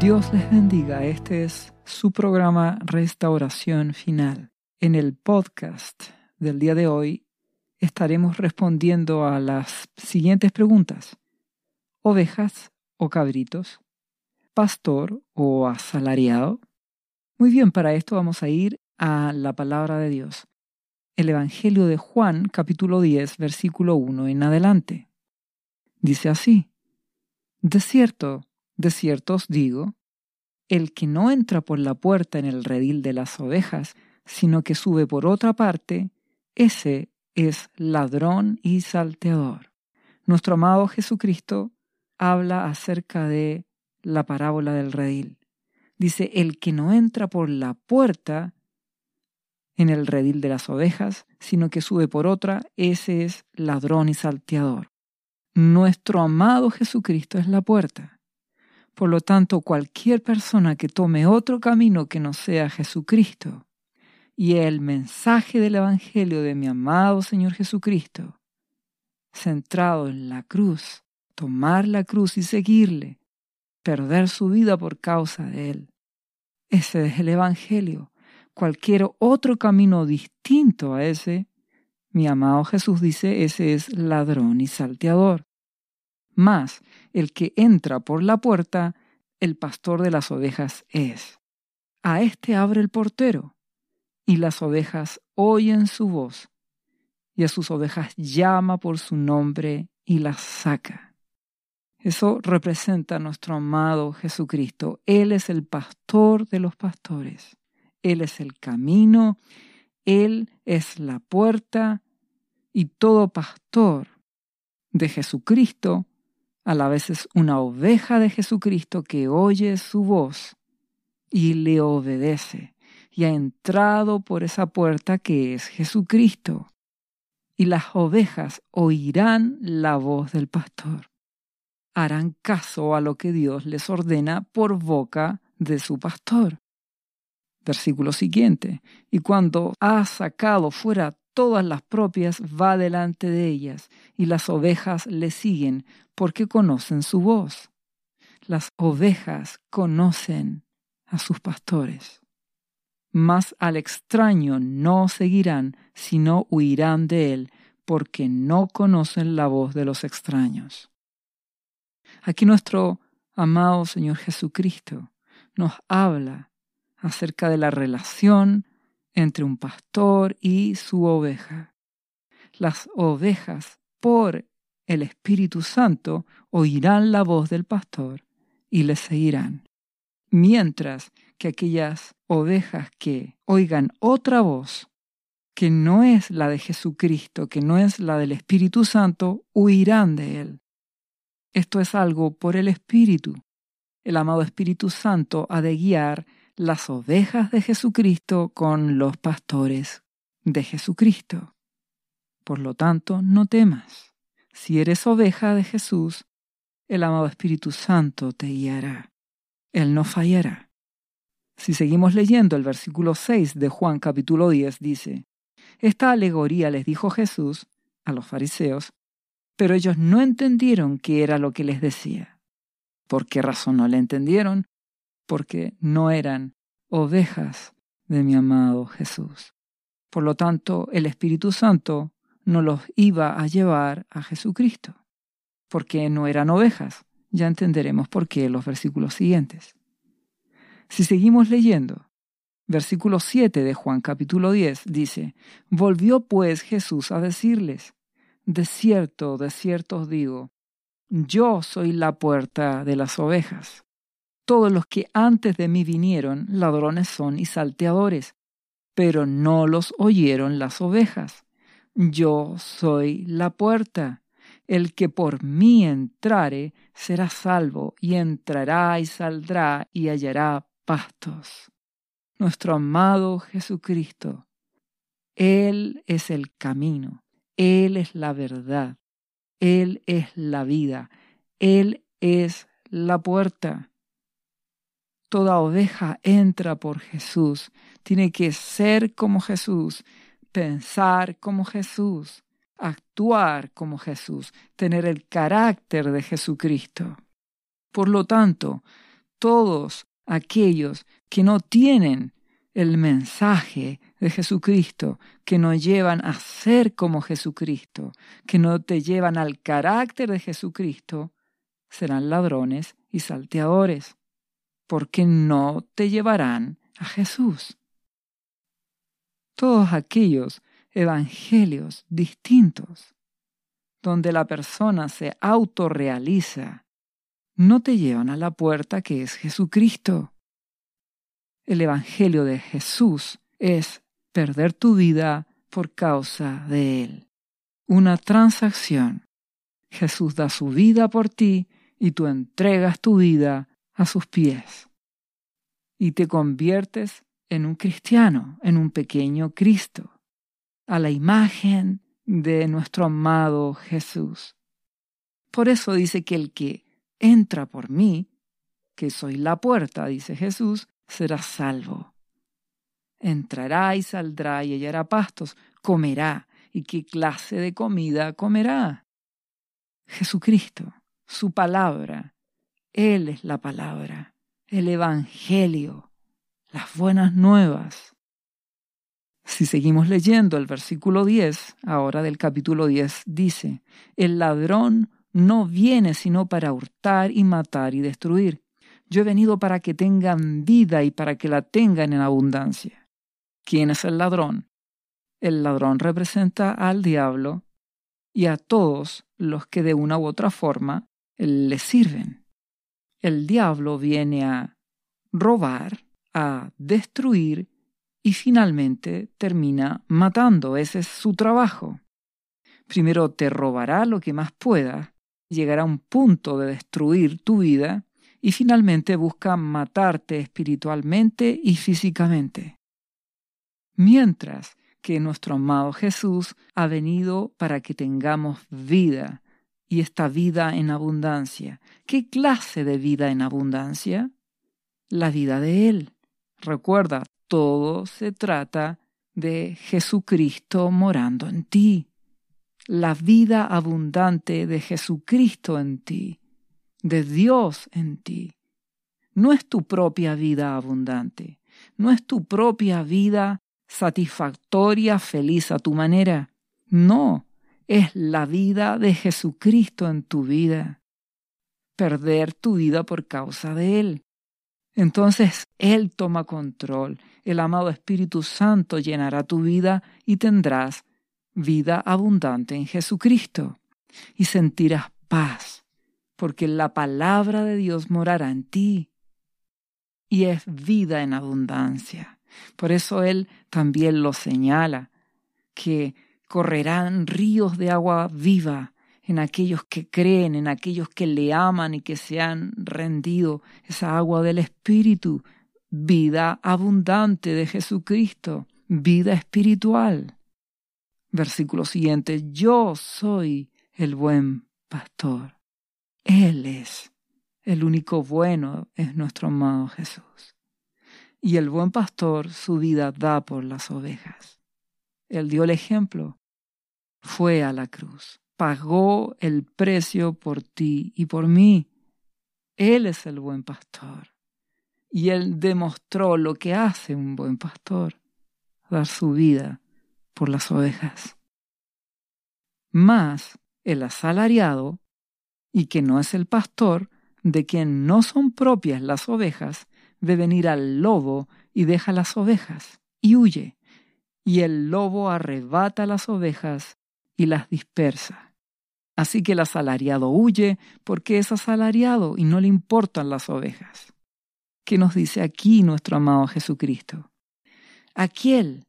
Dios les bendiga. Este es su programa Restauración Final. En el podcast del día de hoy estaremos respondiendo a las siguientes preguntas. ¿Ovejas o cabritos? ¿Pastor o asalariado? Muy bien, para esto vamos a ir a la palabra de Dios. El Evangelio de Juan, capítulo 10, versículo 1 en adelante. Dice así, De cierto, de cierto os digo, el que no entra por la puerta en el redil de las ovejas, sino que sube por otra parte, ese es ladrón y salteador. Nuestro amado Jesucristo habla acerca de la parábola del redil. Dice, el que no entra por la puerta en el redil de las ovejas, sino que sube por otra, ese es ladrón y salteador. Nuestro amado Jesucristo es la puerta. Por lo tanto, cualquier persona que tome otro camino que no sea Jesucristo y el mensaje del Evangelio de mi amado Señor Jesucristo, centrado en la cruz, tomar la cruz y seguirle, perder su vida por causa de él. Ese es el Evangelio. Cualquier otro camino distinto a ese, mi amado Jesús dice, ese es ladrón y salteador. Más, el que entra por la puerta, el pastor de las ovejas es. A éste abre el portero, y las ovejas oyen su voz, y a sus ovejas llama por su nombre y las saca. Eso representa a nuestro amado Jesucristo. Él es el pastor de los pastores. Él es el camino, Él es la puerta, y todo pastor de Jesucristo a la vez es una oveja de Jesucristo que oye su voz y le obedece y ha entrado por esa puerta que es Jesucristo. Y las ovejas oirán la voz del pastor. Harán caso a lo que Dios les ordena por boca de su pastor. Versículo siguiente. Y cuando ha sacado fuera todas las propias, va delante de ellas, y las ovejas le siguen, porque conocen su voz. Las ovejas conocen a sus pastores. Mas al extraño no seguirán, sino huirán de él, porque no conocen la voz de los extraños. Aquí nuestro amado Señor Jesucristo nos habla acerca de la relación entre un pastor y su oveja. Las ovejas, por el Espíritu Santo, oirán la voz del pastor y le seguirán. Mientras que aquellas ovejas que oigan otra voz, que no es la de Jesucristo, que no es la del Espíritu Santo, huirán de él. Esto es algo por el Espíritu. El amado Espíritu Santo ha de guiar las ovejas de Jesucristo con los pastores de Jesucristo. Por lo tanto, no temas. Si eres oveja de Jesús, el amado Espíritu Santo te guiará. Él no fallará. Si seguimos leyendo el versículo 6 de Juan capítulo 10 dice, Esta alegoría les dijo Jesús a los fariseos, pero ellos no entendieron qué era lo que les decía. ¿Por qué razón no le entendieron? Porque no eran ovejas de mi amado Jesús. Por lo tanto, el Espíritu Santo no los iba a llevar a Jesucristo, porque no eran ovejas. Ya entenderemos por qué los versículos siguientes. Si seguimos leyendo, versículo 7 de Juan capítulo 10 dice, Volvió pues Jesús a decirles, De cierto, de cierto os digo, yo soy la puerta de las ovejas todos los que antes de mí vinieron, ladrones son y salteadores, pero no los oyeron las ovejas. Yo soy la puerta. El que por mí entrare será salvo, y entrará y saldrá y hallará pastos. Nuestro amado Jesucristo, Él es el camino, Él es la verdad, Él es la vida, Él es la puerta. Toda oveja entra por Jesús. Tiene que ser como Jesús, pensar como Jesús, actuar como Jesús, tener el carácter de Jesucristo. Por lo tanto, todos aquellos que no tienen el mensaje de Jesucristo, que nos llevan a ser como Jesucristo, que no te llevan al carácter de Jesucristo, serán ladrones y salteadores, porque no te llevarán a Jesús. Todos aquellos evangelios distintos, donde la persona se autorrealiza, no te llevan a la puerta que es Jesucristo. El Evangelio de Jesús es perder tu vida por causa de Él. Una transacción. Jesús da su vida por ti y tú entregas tu vida a sus pies. Y te conviertes en un cristiano, en un pequeño Cristo, a la imagen de nuestro amado Jesús. Por eso dice que el que entra por mí, que soy la puerta, dice Jesús, será salvo. Entrará y saldrá y hallará pastos, comerá. ¿Y qué clase de comida comerá? Jesucristo, su palabra. Él es la palabra, el Evangelio, las buenas nuevas. Si seguimos leyendo el versículo 10, ahora del capítulo 10, dice, el ladrón no viene sino para hurtar y matar y destruir. Yo he venido para que tengan vida y para que la tengan en abundancia. ¿Quién es el ladrón? El ladrón representa al diablo y a todos los que de una u otra forma le sirven. El diablo viene a robar, a destruir y finalmente termina matando. Ese es su trabajo. Primero te robará lo que más pueda, llegará a un punto de destruir tu vida y finalmente busca matarte espiritualmente y físicamente. Mientras que nuestro amado Jesús ha venido para que tengamos vida y esta vida en abundancia. ¿Qué clase de vida en abundancia? La vida de Él. Recuerda, todo se trata de Jesucristo morando en ti. La vida abundante de Jesucristo en ti de Dios en ti. No es tu propia vida abundante, no es tu propia vida satisfactoria, feliz a tu manera. No, es la vida de Jesucristo en tu vida. Perder tu vida por causa de Él. Entonces Él toma control. El amado Espíritu Santo llenará tu vida y tendrás vida abundante en Jesucristo. Y sentirás paz porque la palabra de Dios morará en ti y es vida en abundancia. Por eso Él también lo señala, que correrán ríos de agua viva en aquellos que creen, en aquellos que le aman y que se han rendido esa agua del Espíritu, vida abundante de Jesucristo, vida espiritual. Versículo siguiente, yo soy el buen pastor. Él es el único bueno, es nuestro amado Jesús. Y el buen pastor su vida da por las ovejas. Él dio el ejemplo, fue a la cruz, pagó el precio por ti y por mí. Él es el buen pastor. Y él demostró lo que hace un buen pastor, dar su vida por las ovejas. Más el asalariado y que no es el pastor, de quien no son propias las ovejas, ve venir al lobo y deja las ovejas, y huye, y el lobo arrebata las ovejas y las dispersa. Así que el asalariado huye porque es asalariado y no le importan las ovejas. ¿Qué nos dice aquí nuestro amado Jesucristo? Aquel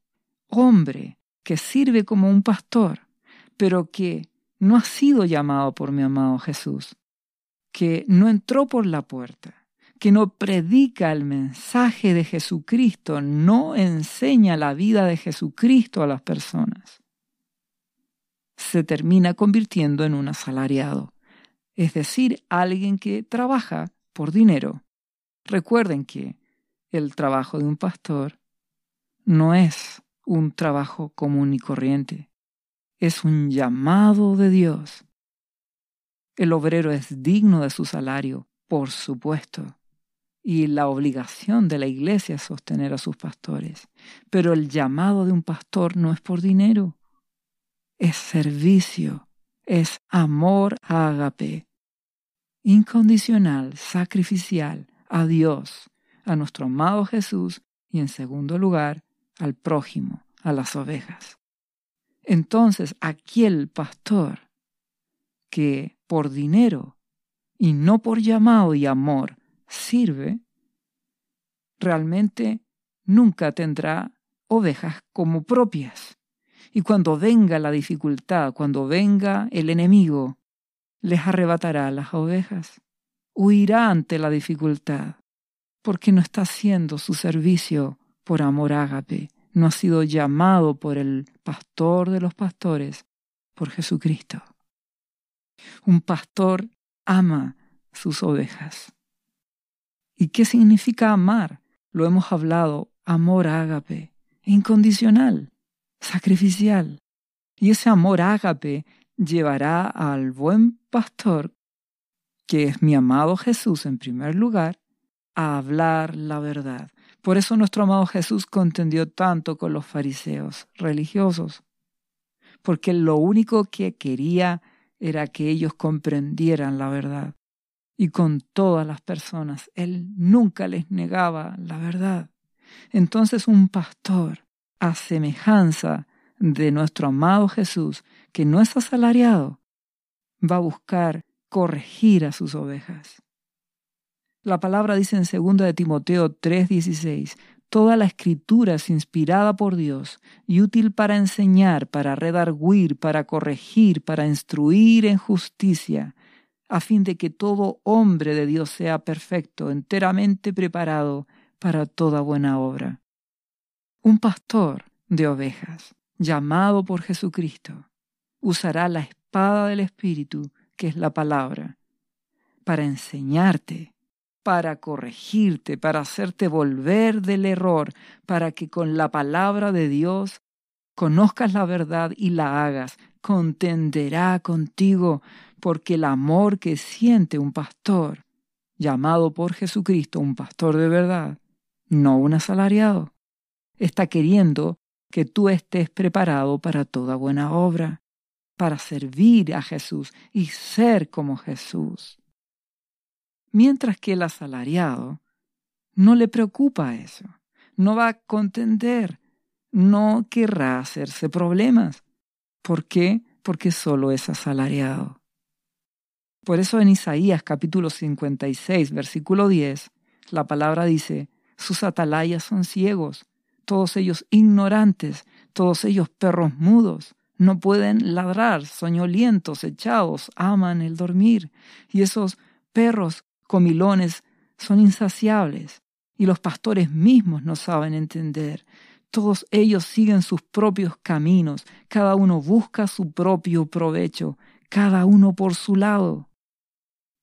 hombre que sirve como un pastor, pero que no ha sido llamado por mi amado Jesús, que no entró por la puerta, que no predica el mensaje de Jesucristo, no enseña la vida de Jesucristo a las personas, se termina convirtiendo en un asalariado, es decir, alguien que trabaja por dinero. Recuerden que el trabajo de un pastor no es un trabajo común y corriente es un llamado de Dios. El obrero es digno de su salario, por supuesto, y la obligación de la iglesia es sostener a sus pastores. Pero el llamado de un pastor no es por dinero, es servicio, es amor ágape, incondicional, sacrificial a Dios, a nuestro amado Jesús y en segundo lugar al prójimo, a las ovejas. Entonces aquel pastor que por dinero y no por llamado y amor sirve, realmente nunca tendrá ovejas como propias. Y cuando venga la dificultad, cuando venga el enemigo, les arrebatará las ovejas. Huirá ante la dificultad, porque no está haciendo su servicio por amor ágape, no ha sido llamado por el pastor de los pastores, por Jesucristo. Un pastor ama sus ovejas. ¿Y qué significa amar? Lo hemos hablado, amor ágape, incondicional, sacrificial. Y ese amor ágape llevará al buen pastor, que es mi amado Jesús en primer lugar, a hablar la verdad. Por eso nuestro amado Jesús contendió tanto con los fariseos religiosos, porque lo único que quería era que ellos comprendieran la verdad. Y con todas las personas, Él nunca les negaba la verdad. Entonces un pastor, a semejanza de nuestro amado Jesús, que no es asalariado, va a buscar corregir a sus ovejas. La palabra dice en 2 de Timoteo 3:16, Toda la escritura es inspirada por Dios y útil para enseñar, para redarguir, para corregir, para instruir en justicia, a fin de que todo hombre de Dios sea perfecto, enteramente preparado para toda buena obra. Un pastor de ovejas, llamado por Jesucristo, usará la espada del Espíritu, que es la palabra, para enseñarte, para corregirte, para hacerte volver del error, para que con la palabra de Dios conozcas la verdad y la hagas, contenderá contigo, porque el amor que siente un pastor, llamado por Jesucristo un pastor de verdad, no un asalariado, está queriendo que tú estés preparado para toda buena obra, para servir a Jesús y ser como Jesús mientras que el asalariado no le preocupa eso, no va a contender, no querrá hacerse problemas. ¿Por qué? Porque solo es asalariado. Por eso en Isaías capítulo 56, versículo 10, la palabra dice, sus atalayas son ciegos, todos ellos ignorantes, todos ellos perros mudos, no pueden ladrar, soñolientos, echados, aman el dormir. Y esos perros comilones son insaciables y los pastores mismos no saben entender. Todos ellos siguen sus propios caminos, cada uno busca su propio provecho, cada uno por su lado.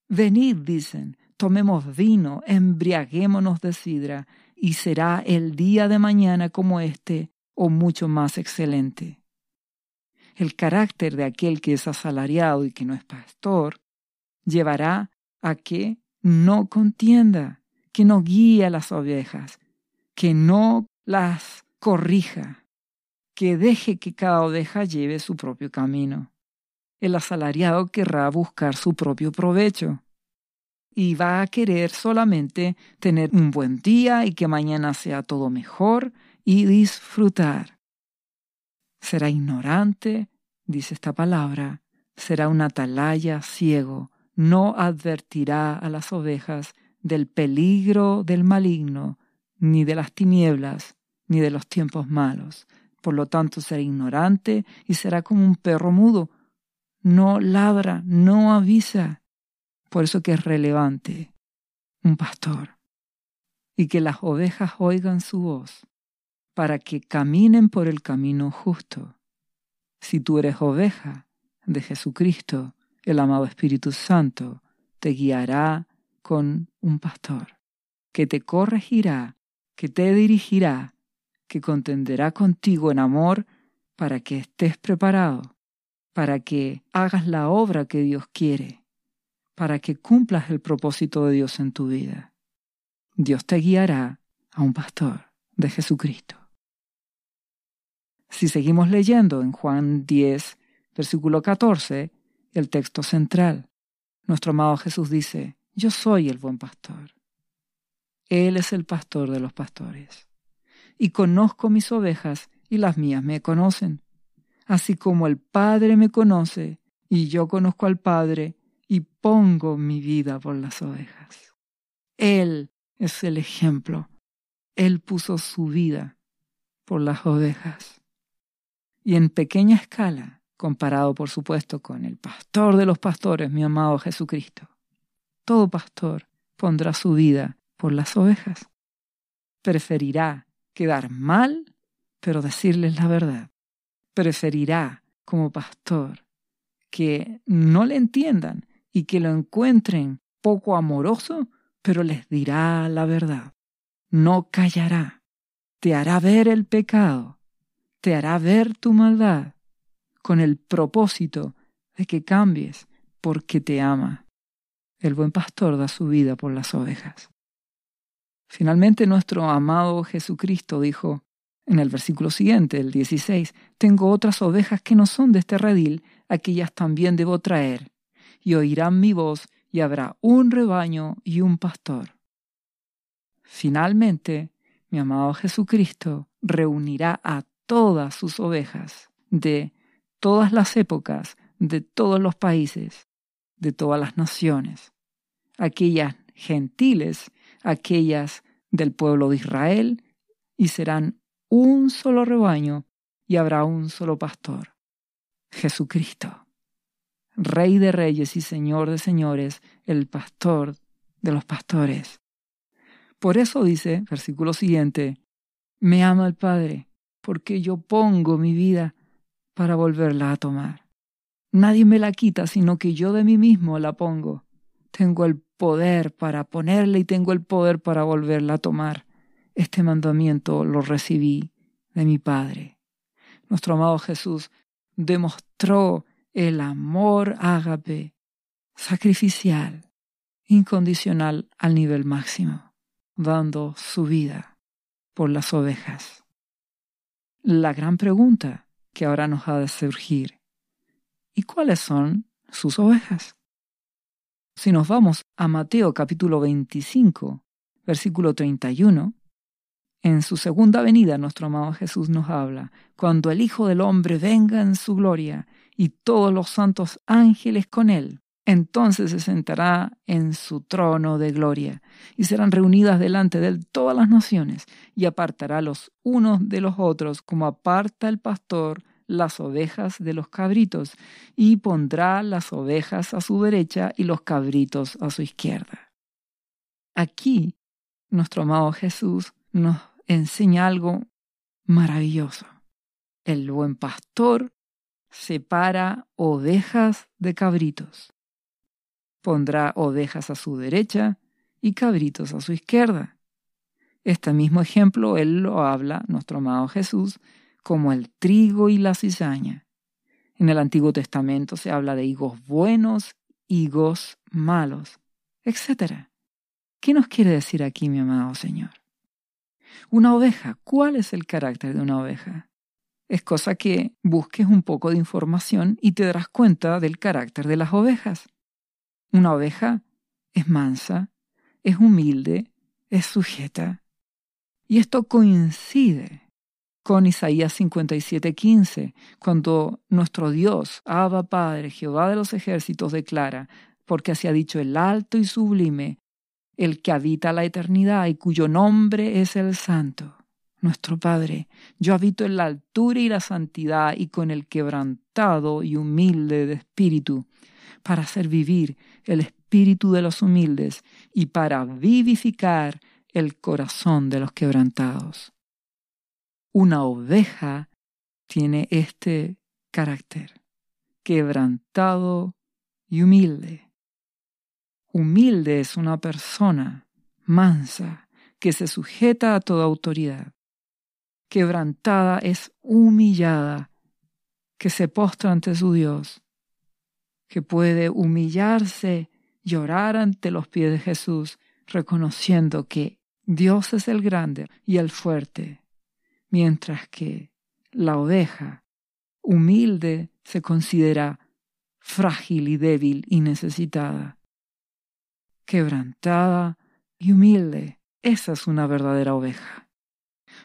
Venid, dicen, tomemos vino, embriaguémonos de sidra, y será el día de mañana como este, o mucho más excelente. El carácter de aquel que es asalariado y que no es pastor llevará a que no contienda, que no guíe a las ovejas, que no las corrija, que deje que cada oveja lleve su propio camino. El asalariado querrá buscar su propio provecho y va a querer solamente tener un buen día y que mañana sea todo mejor y disfrutar. Será ignorante, dice esta palabra, será un atalaya ciego, no advertirá a las ovejas del peligro del maligno, ni de las tinieblas, ni de los tiempos malos. Por lo tanto, será ignorante y será como un perro mudo. No ladra, no avisa. Por eso que es relevante un pastor. Y que las ovejas oigan su voz, para que caminen por el camino justo. Si tú eres oveja de Jesucristo, el amado Espíritu Santo te guiará con un pastor, que te corregirá, que te dirigirá, que contenderá contigo en amor para que estés preparado, para que hagas la obra que Dios quiere, para que cumplas el propósito de Dios en tu vida. Dios te guiará a un pastor de Jesucristo. Si seguimos leyendo en Juan 10, versículo 14, el texto central, nuestro amado Jesús dice, yo soy el buen pastor. Él es el pastor de los pastores. Y conozco mis ovejas y las mías me conocen. Así como el Padre me conoce y yo conozco al Padre y pongo mi vida por las ovejas. Él es el ejemplo. Él puso su vida por las ovejas. Y en pequeña escala, comparado por supuesto con el pastor de los pastores, mi amado Jesucristo, todo pastor pondrá su vida por las ovejas. Preferirá quedar mal, pero decirles la verdad. Preferirá, como pastor, que no le entiendan y que lo encuentren poco amoroso, pero les dirá la verdad. No callará. Te hará ver el pecado. Te hará ver tu maldad con el propósito de que cambies porque te ama. El buen pastor da su vida por las ovejas. Finalmente nuestro amado Jesucristo dijo en el versículo siguiente, el 16, Tengo otras ovejas que no son de este redil, aquellas también debo traer, y oirán mi voz, y habrá un rebaño y un pastor. Finalmente, mi amado Jesucristo reunirá a todas sus ovejas de todas las épocas, de todos los países, de todas las naciones, aquellas gentiles, aquellas del pueblo de Israel, y serán un solo rebaño y habrá un solo pastor, Jesucristo. Rey de reyes y Señor de señores, el pastor de los pastores. Por eso dice, versículo siguiente, me ama el Padre, porque yo pongo mi vida para volverla a tomar. Nadie me la quita, sino que yo de mí mismo la pongo. Tengo el poder para ponerla y tengo el poder para volverla a tomar. Este mandamiento lo recibí de mi Padre. Nuestro amado Jesús demostró el amor ágape, sacrificial, incondicional al nivel máximo, dando su vida por las ovejas. La gran pregunta que ahora nos ha de surgir, ¿y cuáles son sus ovejas? Si nos vamos a Mateo capítulo 25, versículo 31, en su segunda venida nuestro amado Jesús nos habla, cuando el Hijo del Hombre venga en su gloria y todos los santos ángeles con él. Entonces se sentará en su trono de gloria, y serán reunidas delante de él todas las naciones, y apartará los unos de los otros, como aparta el pastor las ovejas de los cabritos, y pondrá las ovejas a su derecha y los cabritos a su izquierda. Aquí, nuestro amado Jesús nos enseña algo maravilloso. El buen pastor separa ovejas de cabritos. Pondrá ovejas a su derecha y cabritos a su izquierda. Este mismo ejemplo él lo habla, nuestro amado Jesús, como el trigo y la cizaña. En el Antiguo Testamento se habla de higos buenos, higos malos, etc. ¿Qué nos quiere decir aquí, mi amado Señor? Una oveja, ¿cuál es el carácter de una oveja? Es cosa que busques un poco de información y te darás cuenta del carácter de las ovejas. Una oveja es mansa, es humilde, es sujeta. Y esto coincide con Isaías 57:15, cuando nuestro Dios, Abba Padre, Jehová de los ejércitos, declara, porque así ha dicho el alto y sublime, el que habita la eternidad y cuyo nombre es el Santo nuestro Padre, yo habito en la altura y la santidad y con el quebrantado y humilde de espíritu, para hacer vivir el espíritu de los humildes y para vivificar el corazón de los quebrantados. Una oveja tiene este carácter, quebrantado y humilde. Humilde es una persona mansa que se sujeta a toda autoridad quebrantada es humillada, que se postra ante su Dios, que puede humillarse, llorar ante los pies de Jesús, reconociendo que Dios es el grande y el fuerte, mientras que la oveja humilde se considera frágil y débil y necesitada. Quebrantada y humilde, esa es una verdadera oveja.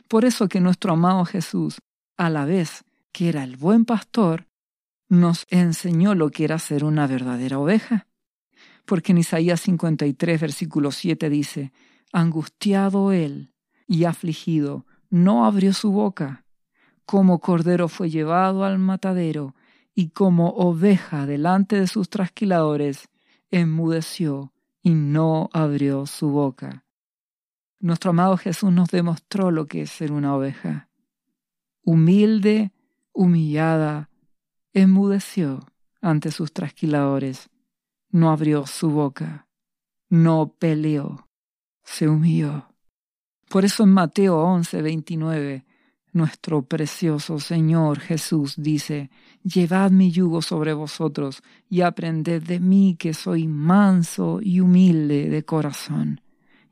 Por eso que nuestro amado Jesús, a la vez que era el buen pastor, nos enseñó lo que era ser una verdadera oveja. Porque en Isaías 53, versículo 7 dice, Angustiado él y afligido, no abrió su boca. Como cordero fue llevado al matadero, y como oveja delante de sus trasquiladores, enmudeció y no abrió su boca. Nuestro amado Jesús nos demostró lo que es ser una oveja. Humilde, humillada, enmudeció ante sus trasquiladores, no abrió su boca, no peleó se humilló. Por eso en Mateo 11, 29, nuestro precioso Señor Jesús dice, Llevad mi yugo sobre vosotros y aprended de mí que soy manso y humilde de corazón,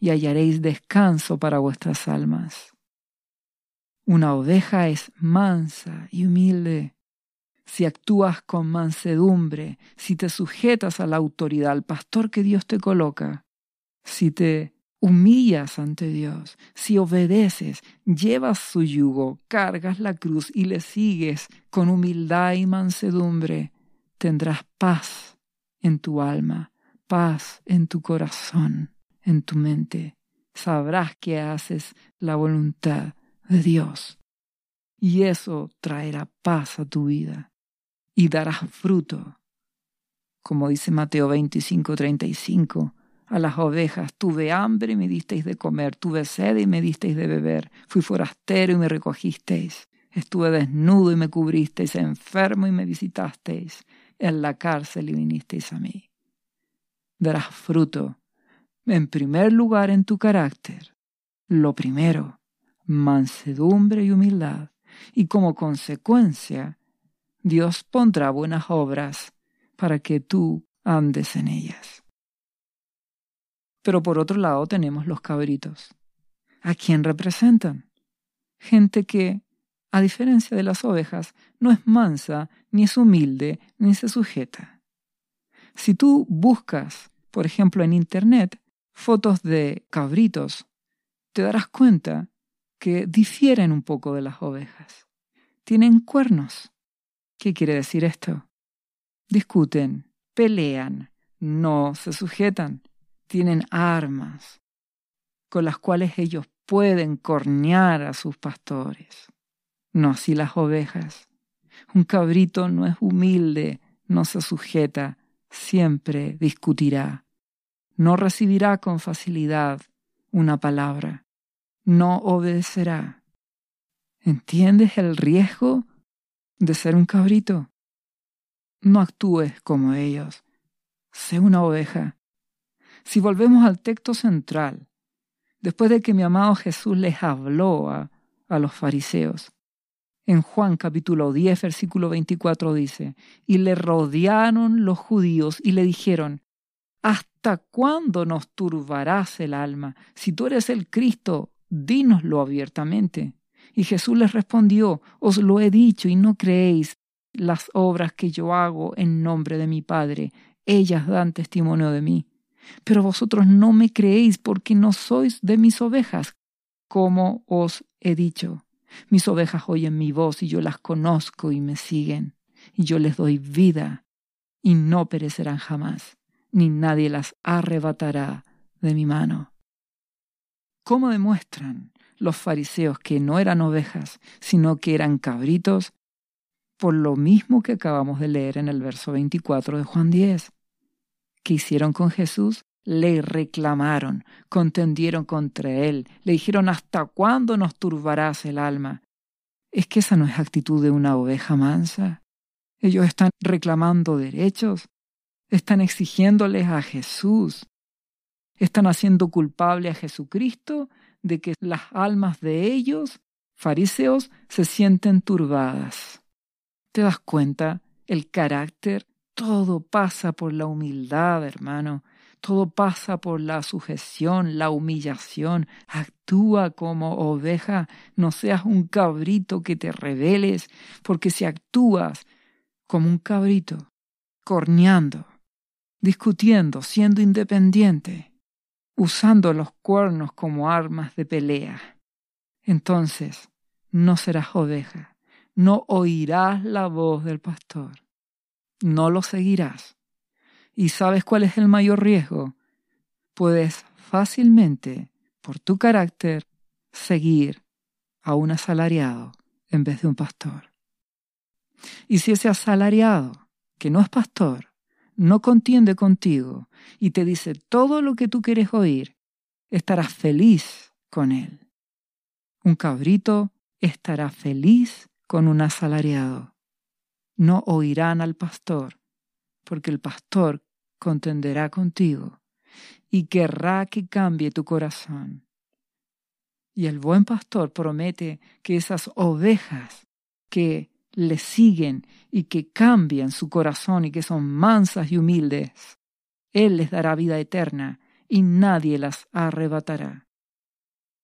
y hallaréis descanso para vuestras almas. Una oveja es mansa y humilde. Si actúas con mansedumbre, si te sujetas a la autoridad, al pastor que Dios te coloca, si te humillas ante Dios, si obedeces, llevas su yugo, cargas la cruz y le sigues con humildad y mansedumbre, tendrás paz en tu alma, paz en tu corazón, en tu mente. Sabrás que haces la voluntad de Dios. Y eso traerá paz a tu vida y darás fruto. Como dice Mateo 25, 35, a las ovejas, tuve hambre y me disteis de comer, tuve sed y me disteis de beber, fui forastero y me recogisteis, estuve desnudo y me cubristeis, enfermo y me visitasteis, en la cárcel y vinisteis a mí. Darás fruto, en primer lugar en tu carácter, lo primero, mansedumbre y humildad, y como consecuencia, Dios pondrá buenas obras para que tú andes en ellas. Pero por otro lado tenemos los cabritos. ¿A quién representan? Gente que, a diferencia de las ovejas, no es mansa, ni es humilde, ni se sujeta. Si tú buscas, por ejemplo, en Internet, fotos de cabritos, te darás cuenta que difieren un poco de las ovejas. Tienen cuernos. ¿Qué quiere decir esto? Discuten, pelean, no se sujetan, tienen armas con las cuales ellos pueden cornear a sus pastores. No así las ovejas. Un cabrito no es humilde, no se sujeta, siempre discutirá. No recibirá con facilidad una palabra. No obedecerá. ¿Entiendes el riesgo de ser un cabrito? No actúes como ellos. Sé una oveja si volvemos al texto central, después de que mi amado Jesús les habló a, los fariseos, en Juan capítulo 10, versículo 24 dice, y le rodearon los judíos y le dijeron, ¿hasta cuándo nos turbarás el alma? Si tú eres el Cristo, dínoslo abiertamente. Y Jesús les respondió, os lo he dicho y no creéis las obras que yo hago en nombre de mi Padre, ellas dan testimonio de mí. Pero vosotros no me creéis porque no sois de mis ovejas, como os he dicho. Mis ovejas oyen mi voz y yo las conozco y me siguen, y yo les doy vida, y no perecerán jamás, ni nadie las arrebatará de mi mano. ¿Cómo demuestran los fariseos que no eran ovejas, sino que eran cabritos? Por lo mismo que acabamos de leer en el verso 24 de Juan 10. ¿Qué hicieron con Jesús? Le reclamaron, contendieron contra él, le dijeron ¿hasta cuándo nos turbarás el alma? ¿Es que esa no es actitud de una oveja mansa? Ellos están reclamando derechos, están exigiéndoles a Jesús, están haciendo culpable a Jesucristo de que las almas de ellos, fariseos, se sienten turbadas. ¿Te das cuenta el carácter todo pasa por la humildad, hermano. todo pasa por la sujeción, la humillación. Actúa como oveja, no seas un cabrito que te rebeles, porque si actúas como un cabrito, corneando, discutiendo, siendo independiente, usando los cuernos como armas de pelea, entonces no serás oveja, no oirás la voz del pastor, no lo seguirás ¿Y sabes cuál es el mayor riesgo? Puedes fácilmente, por tu carácter, seguir a un asalariado en vez de un pastor. Y si ese asalariado, que no es pastor, no contiende contigo y te dice todo lo que tú quieres oír, estarás feliz con él. Un cabrito estará feliz con un asalariado. No oirán al pastor porque el pastor contenderá contigo y querrá que cambie tu corazón. Y el buen pastor promete que esas ovejas que le siguen y que cambian su corazón y que son mansas y humildes, Él les dará vida eterna y nadie las arrebatará.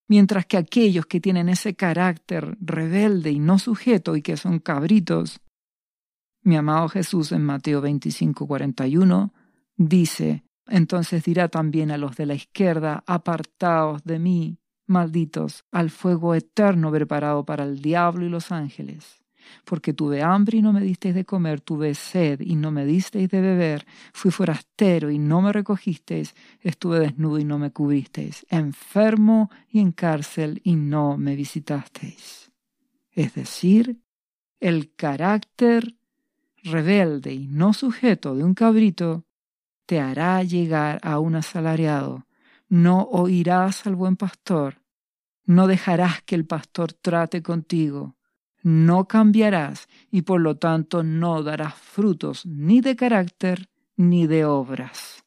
Mientras que aquellos que tienen ese carácter rebelde y no sujeto y que son cabritos, mi amado Jesús en Mateo 25, 41 dice, entonces dirá también a los de la izquierda, apartaos de mí, malditos, al fuego eterno preparado para el diablo y los ángeles. Porque tuve hambre y no me disteis de comer, tuve sed y no me disteis de beber, fui forastero y no me recogisteis, estuve desnudo y no me cubristeis, enfermo y en cárcel y no me visitasteis. Es decir, el carácter rebelde y no sujeto de un cabrito, te hará llegar a un asalariado. No oirás al buen pastor, no dejarás que el pastor trate contigo, no cambiarás y por lo tanto no darás frutos ni de carácter ni de obras.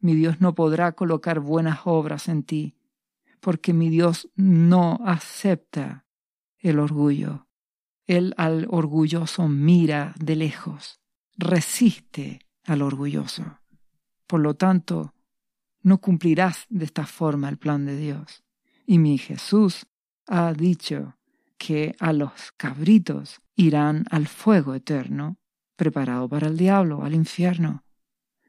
Mi Dios no podrá colocar buenas obras en ti, porque mi Dios no acepta el orgullo. Él al orgulloso mira de lejos, resiste al orgulloso. Por lo tanto, no cumplirás de esta forma el plan de Dios. Y mi Jesús ha dicho que a los cabritos irán al fuego eterno, preparado para el diablo, al infierno.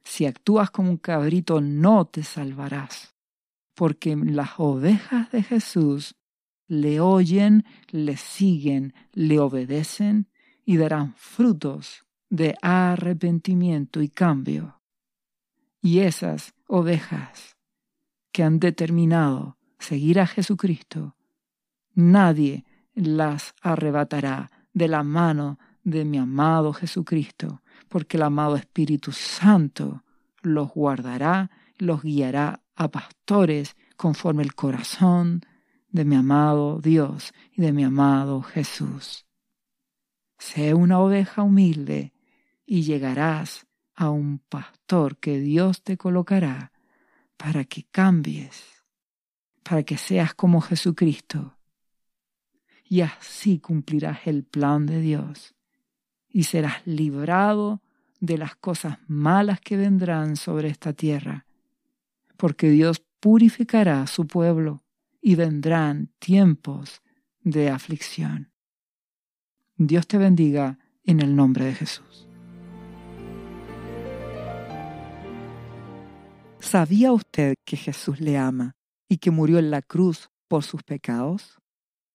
Si actúas como un cabrito, no te salvarás, porque las ovejas de Jesús le oyen, le siguen, le obedecen y darán frutos de arrepentimiento y cambio. Y esas ovejas que han determinado seguir a Jesucristo, nadie las arrebatará de la mano de mi amado Jesucristo, porque el amado Espíritu Santo los guardará, los guiará a pastores conforme el corazón de mi amado Dios y de mi amado Jesús. Sé una oveja humilde y llegarás a un pastor que Dios te colocará para que cambies, para que seas como Jesucristo. Y así cumplirás el plan de Dios y serás librado de las cosas malas que vendrán sobre esta tierra, porque Dios purificará a su pueblo y vendrán tiempos de aflicción. Dios te bendiga en el nombre de Jesús. ¿Sabía usted que Jesús le ama y que murió en la cruz por sus pecados?